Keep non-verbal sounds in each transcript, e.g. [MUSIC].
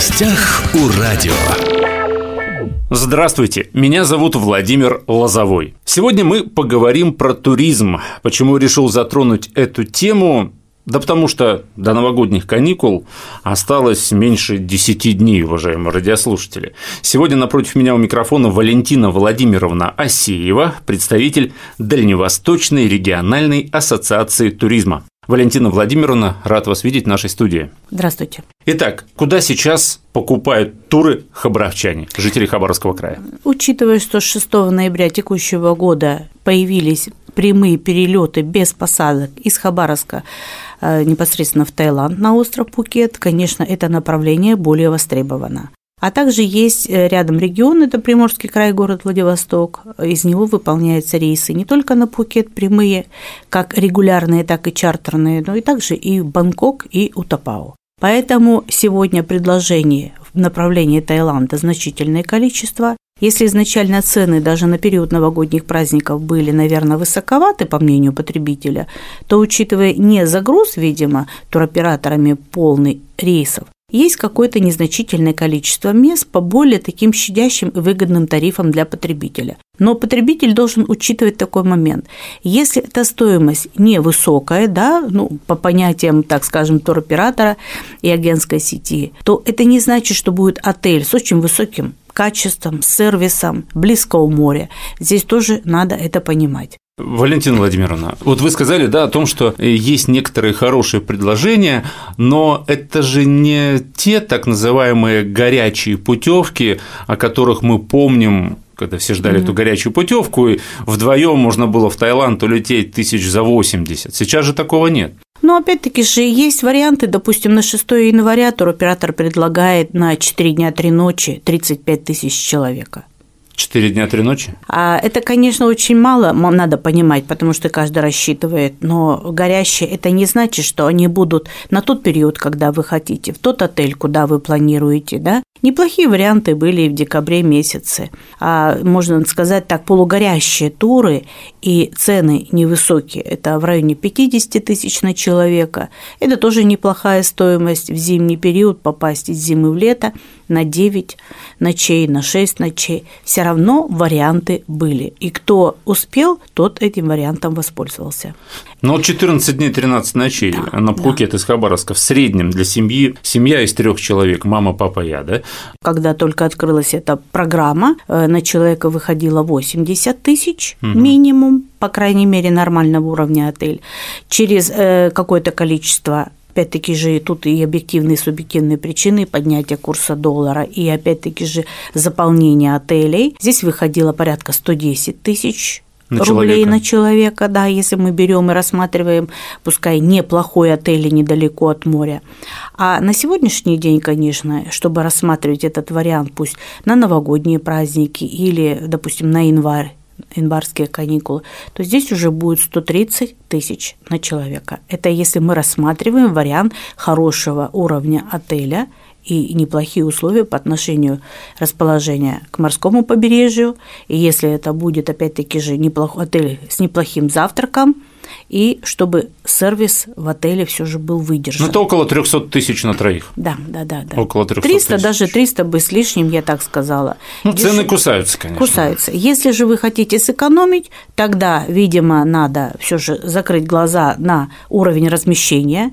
гостях у радио. Здравствуйте, меня зовут Владимир Лозовой. Сегодня мы поговорим про туризм. Почему решил затронуть эту тему? Да потому что до новогодних каникул осталось меньше 10 дней, уважаемые радиослушатели. Сегодня напротив меня у микрофона Валентина Владимировна Асеева, представитель Дальневосточной региональной ассоциации туризма. Валентина Владимировна, рад вас видеть в нашей студии. Здравствуйте. Итак, куда сейчас покупают туры хабаровчане, жители Хабаровского края? Учитывая, что с 6 ноября текущего года появились прямые перелеты без посадок из Хабаровска э, непосредственно в Таиланд на остров Пукет, конечно, это направление более востребовано. А также есть э, рядом регион, это Приморский край, город Владивосток. Из него выполняются рейсы не только на Пхукет прямые, как регулярные, так и чартерные, но и также и в Бангкок, и Утапао. Поэтому сегодня предложений в направлении Таиланда значительное количество. Если изначально цены даже на период новогодних праздников были, наверное, высоковаты, по мнению потребителя, то, учитывая не загруз, видимо, туроператорами полный рейсов, есть какое-то незначительное количество мест по более таким щадящим и выгодным тарифам для потребителя. Но потребитель должен учитывать такой момент. Если эта стоимость невысокая, да, ну, по понятиям, так скажем, туроператора и агентской сети, то это не значит, что будет отель с очень высоким качеством, сервисом, близко у моря. Здесь тоже надо это понимать. Валентина Владимировна, вот вы сказали, да, о том, что есть некоторые хорошие предложения, но это же не те так называемые горячие путевки, о которых мы помним когда все ждали mm-hmm. эту горячую путевку, и вдвоем можно было в Таиланд улететь тысяч за 80. Сейчас же такого нет. Но опять-таки же есть варианты, допустим, на 6 января туроператор предлагает на 4 дня 3 ночи 35 тысяч человека. Четыре дня, три ночи? А это, конечно, очень мало, надо понимать, потому что каждый рассчитывает, но горящие – это не значит, что они будут на тот период, когда вы хотите, в тот отель, куда вы планируете, да. Неплохие варианты были и в декабре месяце. А можно сказать так, полугорящие туры и цены невысокие. Это в районе 50 тысяч на человека. Это тоже неплохая стоимость в зимний период попасть из зимы в лето на 9 ночей, на 6 ночей. Все равно варианты были. И кто успел, тот этим вариантом воспользовался. Но 14 дней 13 ночей да, на Пхукет да. из Хабаровска в среднем для семьи, семья из трех человек, мама, папа, я, да? Когда только открылась эта программа, э, на человека выходило 80 тысяч угу. минимум, по крайней мере, нормального уровня отель. Через э, какое-то количество опять-таки же тут и объективные, и субъективные причины поднятия курса доллара, и опять-таки же заполнение отелей. Здесь выходило порядка 110 тысяч на рублей человека. на человека, да, если мы берем и рассматриваем, пускай неплохой отель недалеко от моря. А на сегодняшний день, конечно, чтобы рассматривать этот вариант, пусть на новогодние праздники или, допустим, на январь, январские каникулы, то здесь уже будет 130 тысяч на человека. Это если мы рассматриваем вариант хорошего уровня отеля – и неплохие условия по отношению расположения к морскому побережью. И если это будет, опять-таки же, неплохой отель с неплохим завтраком, и чтобы сервис в отеле все же был выдержан. Ну, это около 300 тысяч на троих. Да, да, да. да. Около 300 300, тысяч. даже 300 бы с лишним, я так сказала. Ну, Деш... цены кусаются, конечно. Кусаются. Если же вы хотите сэкономить, тогда, видимо, надо все же закрыть глаза на уровень размещения,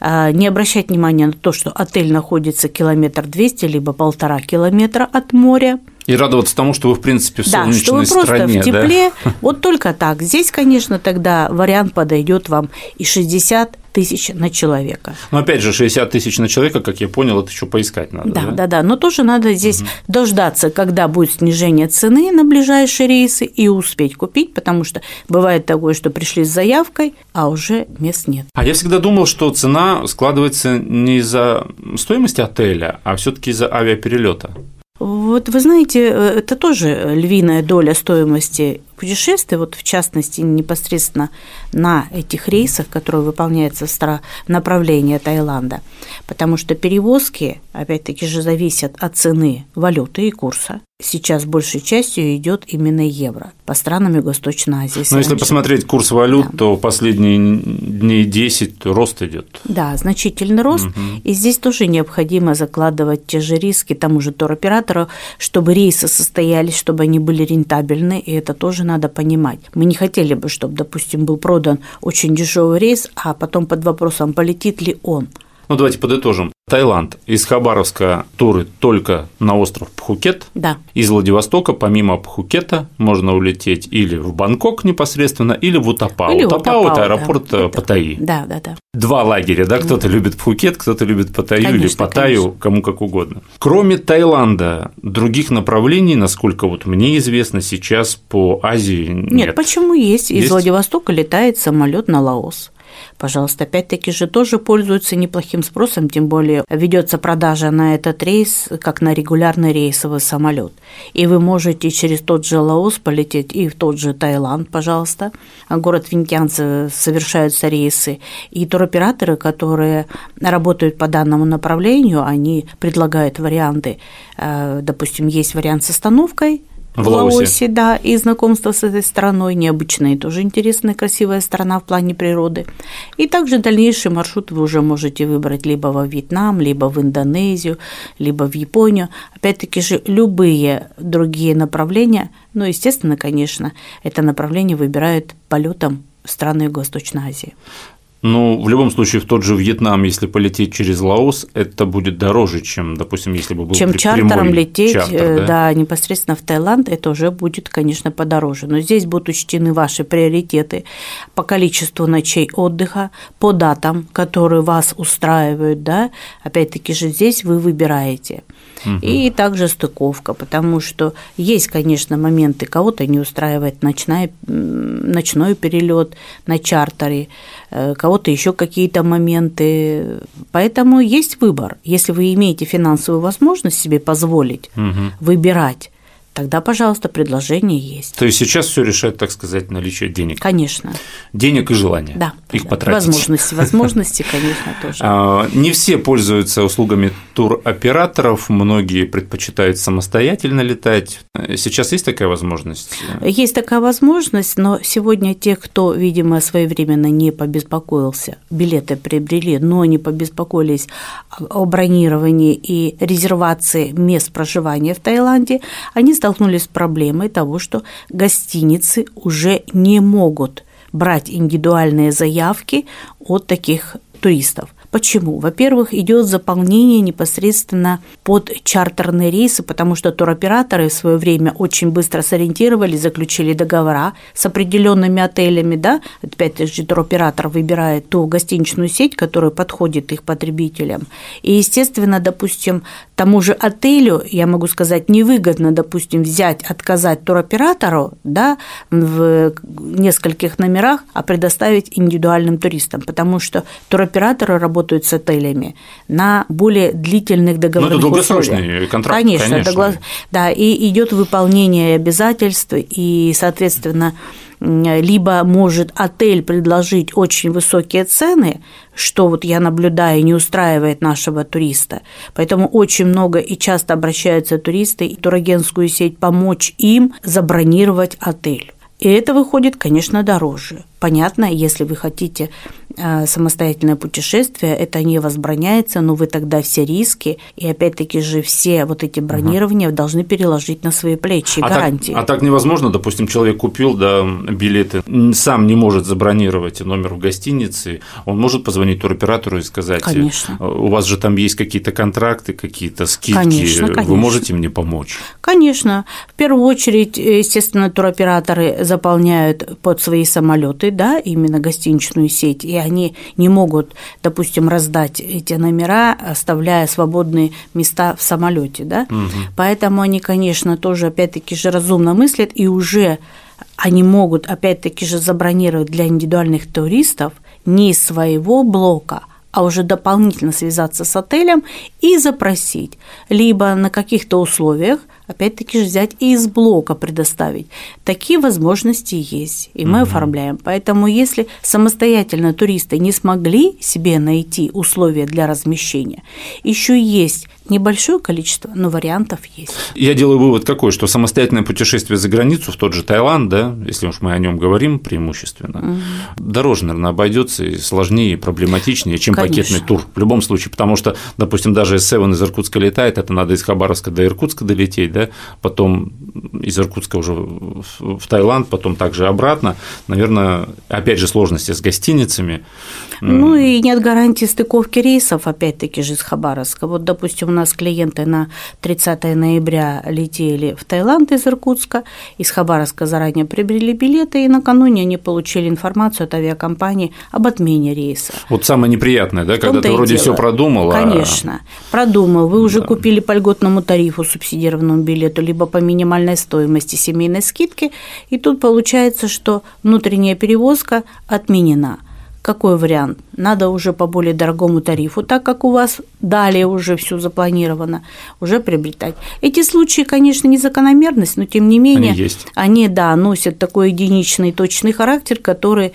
не обращать внимания на то, что отель находится километр двести либо полтора километра от моря. И радоваться тому, что вы, в принципе, в да, что вы просто стране, в тепле. Да? [LAUGHS] Вот только так. Здесь, конечно, тогда вариант подойдет вам и 60 тысяч на человека. Но опять же, 60 тысяч на человека, как я понял, это еще поискать надо. Да, да, да. да. Но тоже надо здесь угу. дождаться, когда будет снижение цены на ближайшие рейсы и успеть купить, потому что бывает такое, что пришли с заявкой, а уже мест нет. А я всегда думал, что цена складывается не из-за стоимости отеля, а все-таки из-за авиаперелета. Вот вы знаете, э, это тоже львиная доля стоимости путешествия, вот в частности непосредственно на этих рейсах, которые выполняются в направлении Таиланда, потому что перевозки, опять-таки же, зависят от цены валюты и курса сейчас большей частью идет именно евро по странам Юго-Восточной Азии. Но если посмотреть курс валют, да. то последние дней 10 рост идет. Да, значительный рост. Угу. И здесь тоже необходимо закладывать те же риски тому же туроператору, чтобы рейсы состоялись, чтобы они были рентабельны, и это тоже надо понимать. Мы не хотели бы, чтобы, допустим, был продан очень дешевый рейс, а потом под вопросом, полетит ли он. Ну, давайте подытожим. Таиланд. Из Хабаровска туры только на остров Пхукет. Да. Из Владивостока, помимо Пхукета, можно улететь или в Бангкок непосредственно, или в Утапау. Или Утапау – это аэропорт да. Паттайи. Да, да, да. Два лагеря, да, кто-то да. любит Пхукет, кто-то любит Паттайю конечно, или Паттайю, конечно. кому как угодно. Кроме Таиланда, других направлений, насколько вот мне известно, сейчас по Азии нет. Нет, почему есть? Из есть? Владивостока летает самолет на Лаос пожалуйста. Опять-таки же тоже пользуются неплохим спросом, тем более ведется продажа на этот рейс, как на регулярный рейсовый самолет. И вы можете через тот же Лаос полететь и в тот же Таиланд, пожалуйста. Город Винтянцы совершаются рейсы. И туроператоры, которые работают по данному направлению, они предлагают варианты. Э, допустим, есть вариант с остановкой – в Лаосе. Лаосе, да, и знакомство с этой страной необычная, тоже интересная, красивая страна в плане природы. И также дальнейший маршрут вы уже можете выбрать либо во Вьетнам, либо в Индонезию, либо в Японию. Опять-таки же любые другие направления, ну, естественно, конечно, это направление выбирают полетом страны Юго-Восточной Азии. Ну, в любом случае, в тот же Вьетнам, если полететь через Лаос, это будет дороже, чем, допустим, если бы был Чем чартером лететь, чартер, э, да? да, непосредственно в Таиланд, это уже будет, конечно, подороже. Но здесь будут учтены ваши приоритеты по количеству ночей отдыха, по датам, которые вас устраивают, да. Опять-таки же здесь вы выбираете. Угу. И также стыковка, потому что есть, конечно, моменты, кого-то не устраивает ночная, ночной перелет на чартере, э, кого-то еще какие-то моменты. Поэтому есть выбор. Если вы имеете финансовую возможность себе позволить угу. выбирать, тогда, пожалуйста, предложение есть. То есть сейчас все решает, так сказать, наличие денег. Конечно. Денег и желания. Да. Их да. потратить. Возможности, [LAUGHS] возможности, конечно, тоже. А, не все пользуются услугами туроператоров, многие предпочитают самостоятельно летать. Сейчас есть такая возможность? Есть такая возможность, но сегодня те, кто, видимо, своевременно не побеспокоился, билеты приобрели, но не побеспокоились о бронировании и резервации мест проживания в Таиланде, они стали столкнулись с проблемой того, что гостиницы уже не могут брать индивидуальные заявки от таких туристов. Почему? Во-первых, идет заполнение непосредственно под чартерные рейсы, потому что туроператоры в свое время очень быстро сориентировались, заключили договора с определенными отелями, да, опять же туроператор выбирает ту гостиничную сеть, которая подходит их потребителям. И, естественно, допустим, тому же отелю, я могу сказать, невыгодно, допустим, взять, отказать туроператору, да, в нескольких номерах, а предоставить индивидуальным туристам, потому что туроператоры работают работают с отелями на более длительных договорных Ну, это долгосрочный условиях. контракт, конечно. конечно. Догла... Да, и идет выполнение обязательств, и, соответственно, либо может отель предложить очень высокие цены, что вот я наблюдаю, не устраивает нашего туриста. Поэтому очень много и часто обращаются туристы и турагентскую сеть помочь им забронировать отель. И это выходит, конечно, дороже. Понятно, если вы хотите самостоятельное путешествие, это не возбраняется, но вы тогда все риски и опять-таки же все вот эти бронирования угу. должны переложить на свои плечи, а гарантии. Так, а так невозможно, допустим, человек купил да, билеты, сам не может забронировать номер в гостинице, он может позвонить туроператору и сказать, конечно. «Э, у вас же там есть какие-то контракты, какие-то скидки, конечно, конечно. вы можете мне помочь? Конечно. В первую очередь, естественно, туроператоры заполняют под свои самолеты, да, именно гостиничную сеть, и они не могут, допустим, раздать эти номера, оставляя свободные места в самолете, да. Угу. Поэтому они, конечно, тоже опять-таки же разумно мыслят и уже они могут опять-таки же забронировать для индивидуальных туристов не из своего блока, а уже дополнительно связаться с отелем и запросить либо на каких-то условиях опять-таки же взять и из блока предоставить. Такие возможности есть, и мы угу. оформляем. Поэтому если самостоятельно туристы не смогли себе найти условия для размещения, еще есть небольшое количество, но вариантов есть. Я делаю вывод какой, что самостоятельное путешествие за границу в тот же Таиланд, да, если уж мы о нем говорим преимущественно, угу. дороже, наверное, обойдется и сложнее, и проблематичнее, чем Конечно. пакетный тур. В любом случае, потому что, допустим, даже S7 из Иркутска летает, это надо из Хабаровска до Иркутска долететь, да, потом из Иркутска уже в Таиланд, потом также обратно. Наверное, опять же, сложности с гостиницами. Ну и нет гарантии стыковки рейсов, опять-таки же, из Хабаровска. Вот, допустим, у нас клиенты на 30 ноября летели в Таиланд из Иркутска, из Хабаровска заранее приобрели билеты, и накануне они получили информацию от авиакомпании об отмене рейса. Вот самое неприятное, да, когда ты вроде все продумал. Конечно, а... продумал. Вы уже да. купили по льготному тарифу субсидированному билету, либо по минимальной стоимости семейной скидки, и тут получается, что внутренняя перевозка отменена. Какой вариант? Надо уже по более дорогому тарифу, так как у вас далее уже все запланировано, уже приобретать. Эти случаи, конечно, не закономерность, но тем не менее они, есть. они да, носят такой единичный точный характер, который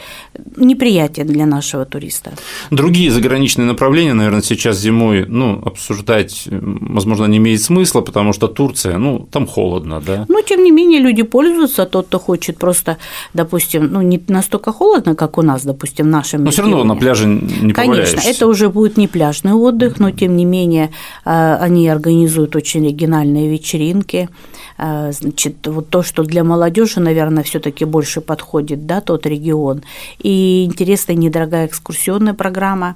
неприятен для нашего туриста. Другие заграничные направления, наверное, сейчас зимой ну, обсуждать, возможно, не имеет смысла, потому что Турция, ну, там холодно, да. Но тем не менее люди пользуются, тот, кто хочет просто, допустим, ну, не настолько холодно, как у нас, допустим, в нашем Но все равно на пляже не Конечно, это уже будет не пляжный отдых, но тем не менее э, они организуют очень оригинальные вечеринки. Э, значит, вот то, что для молодежи, наверное, все-таки больше подходит, да, тот регион. И интересная недорогая экскурсионная программа.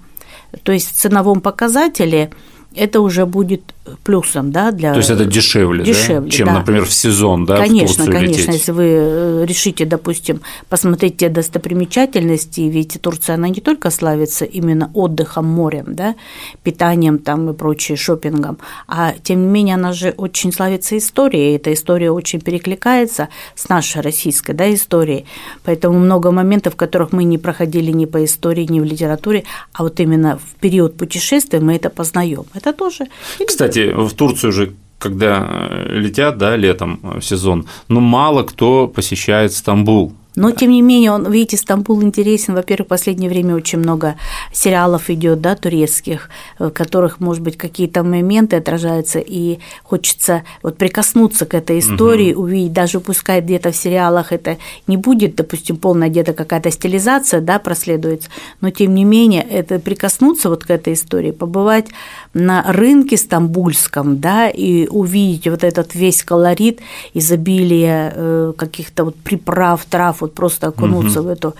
То есть в ценовом показателе это уже будет плюсом, да, для... То есть это дешевле, дешевле да? чем, да. например, в сезон, да, Конечно, в Турцию конечно, лететь. если вы э, решите, допустим, посмотреть те достопримечательности, ведь Турция, она не только славится именно отдыхом, морем, да, питанием там и прочее, шопингом, а тем не менее она же очень славится историей, и эта история очень перекликается с нашей российской, да, историей, поэтому много моментов, которых мы не проходили ни по истории, ни в литературе, а вот именно в период путешествия мы это познаем. Это тоже. Кстати, кстати, в Турцию же когда летят, да, летом в сезон, но мало кто посещает Стамбул. Но, тем не менее, он, видите, Стамбул интересен. Во-первых, в последнее время очень много сериалов идет, да, турецких, в которых, может быть, какие-то моменты отражаются, и хочется вот прикоснуться к этой истории, угу. увидеть, даже пускай где-то в сериалах это не будет, допустим, полная где-то какая-то стилизация, да, проследуется, но, тем не менее, это прикоснуться вот к этой истории, побывать на рынке стамбульском, да, и увидеть вот этот весь колорит, изобилие э, каких-то вот приправ, трав, вот просто окунуться угу. в эту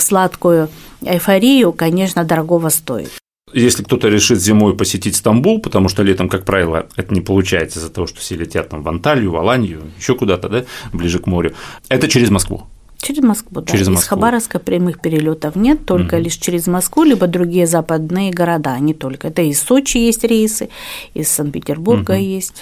сладкую эйфорию, конечно, дорогого стоит. Если кто-то решит зимой посетить Стамбул, потому что летом, как правило, это не получается из-за того, что все летят там в Анталию, в Аланию, еще куда-то, да, ближе к морю, это через Москву. Через Москву, да. Через Москву. Из Хабаровска прямых перелетов нет, только угу. лишь через Москву, либо другие западные города, не только. Это из Сочи есть рейсы, из Санкт-Петербурга угу. есть.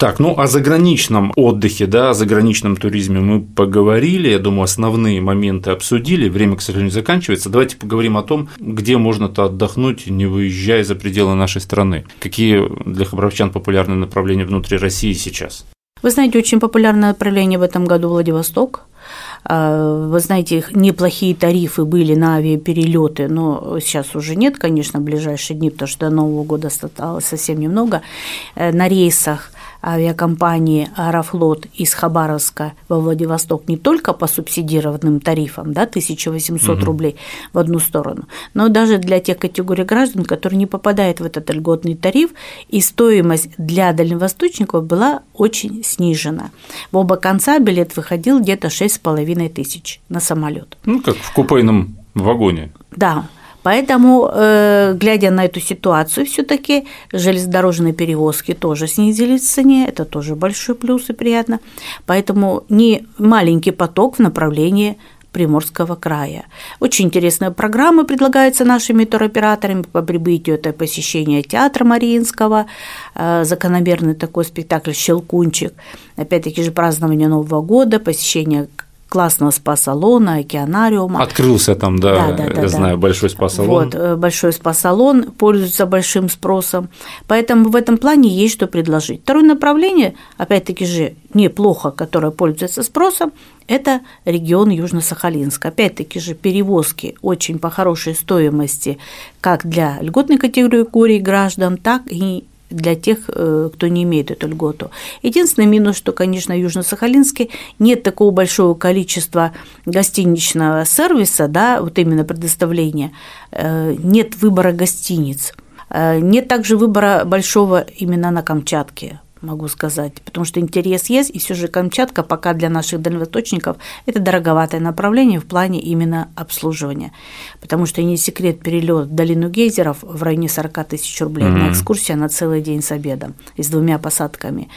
Так, ну о заграничном отдыхе, да, о заграничном туризме мы поговорили, я думаю, основные моменты обсудили, время, к сожалению, заканчивается. Давайте поговорим о том, где можно-то отдохнуть, не выезжая за пределы нашей страны. Какие для хабаровчан популярные направления внутри России сейчас? Вы знаете, очень популярное направление в этом году Владивосток. А, вы знаете, неплохие тарифы были на авиаперелеты, но сейчас уже нет, конечно, в ближайшие дни, потому что до Нового года осталось совсем немного. Э, на рейсах авиакомпании «Аэрофлот» из Хабаровска во Владивосток не только по субсидированным тарифам, да, 1800 угу. рублей в одну сторону, но даже для тех категорий граждан, которые не попадают в этот льготный тариф, и стоимость для дальневосточников была очень снижена. В оба конца билет выходил где-то 6,5 тысяч на самолет. Ну, как в купейном вагоне. Да, Поэтому, э, глядя на эту ситуацию, все-таки железнодорожные перевозки тоже снизились в цене, это тоже большой плюс и приятно. Поэтому не маленький поток в направлении Приморского края. Очень интересная программа предлагается нашими туроператорами по прибытию. Это посещение театра Мариинского, э, закономерный такой спектакль «Щелкунчик», опять-таки же празднование Нового года, посещение классного спа-салона, океанариума. Открылся там, да, да, да я да, знаю, да. большой спа-салон. Вот, э, большой спа-салон пользуется большим спросом. Поэтому в этом плане есть что предложить. Второе направление, опять-таки же, неплохо, которое пользуется спросом, это регион Южно-Сахалинск. Опять-таки же перевозки очень по хорошей стоимости как для льготной категории граждан, так и для тех, э, кто не имеет эту льготу. Единственный минус, что, конечно, в Южно-Сахалинске нет такого большого количества гостиничного сервиса, да, вот именно предоставления, э, нет выбора гостиниц. Э, нет также выбора большого именно на Камчатке могу сказать, потому что интерес есть, и все же Камчатка пока для наших дальневосточников это дороговатое направление в плане именно обслуживания, потому что не секрет перелет в долину гейзеров в районе 40 тысяч рублей, mm-hmm. на экскурсия на целый день с обедом и с двумя посадками.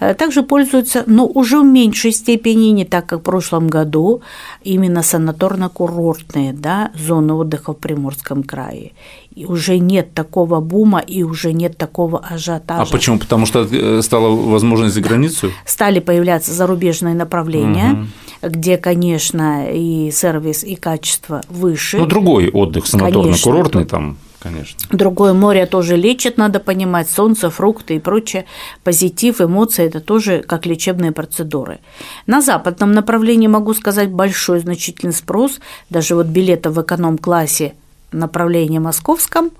Э, также пользуются, но уже в меньшей степени, не так как в прошлом году, именно санаторно-курортные да, зоны отдыха в Приморском крае и уже нет такого бума и уже нет такого ажиотажа. А почему? Потому что э, стала возможность за границу? Стали появляться зарубежные направления, угу. где, конечно, и сервис, и качество выше. Ну, другой отдых санаторно-курортный там конечно. Другое море тоже лечит, надо понимать, солнце, фрукты и прочее, позитив, эмоции – это тоже как лечебные процедуры. На западном направлении, могу сказать, большой значительный спрос, даже вот билеты в эконом-классе направлении московском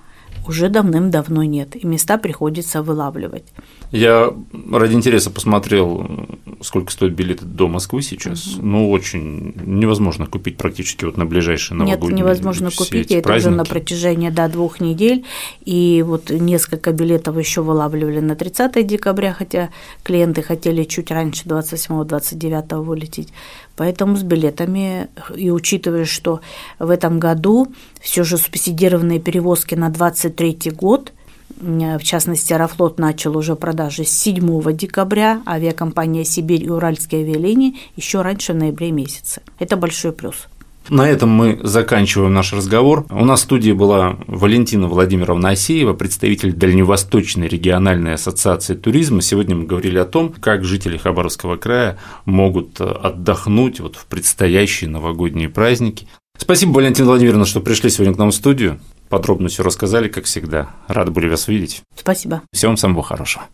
уже давным-давно нет, и места приходится вылавливать. Я ради интереса посмотрел, сколько стоит билеты до Москвы сейчас. Угу. Ну, очень невозможно купить практически вот на ближайшие новогодние Нет, невозможно купить, это уже на протяжении до двух недель. И вот несколько билетов еще вылавливали на 30 декабря, хотя клиенты хотели чуть раньше, 27-29 вылететь. Поэтому с билетами, и учитывая, что в этом году все же субсидированные перевозки на 23 год – в частности, Аэрофлот начал уже продажи с 7 декабря, авиакомпания «Сибирь» и «Уральские авиалинии» еще раньше, в ноябре месяце. Это большой плюс. На этом мы заканчиваем наш разговор. У нас в студии была Валентина Владимировна Асеева, представитель Дальневосточной региональной ассоциации туризма. Сегодня мы говорили о том, как жители Хабаровского края могут отдохнуть вот в предстоящие новогодние праздники. Спасибо, Валентина Владимировна, что пришли сегодня к нам в студию подробно все рассказали, как всегда. Рады были вас видеть. Спасибо. Всего вам самого хорошего.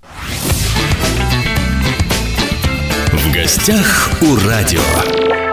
В гостях у радио.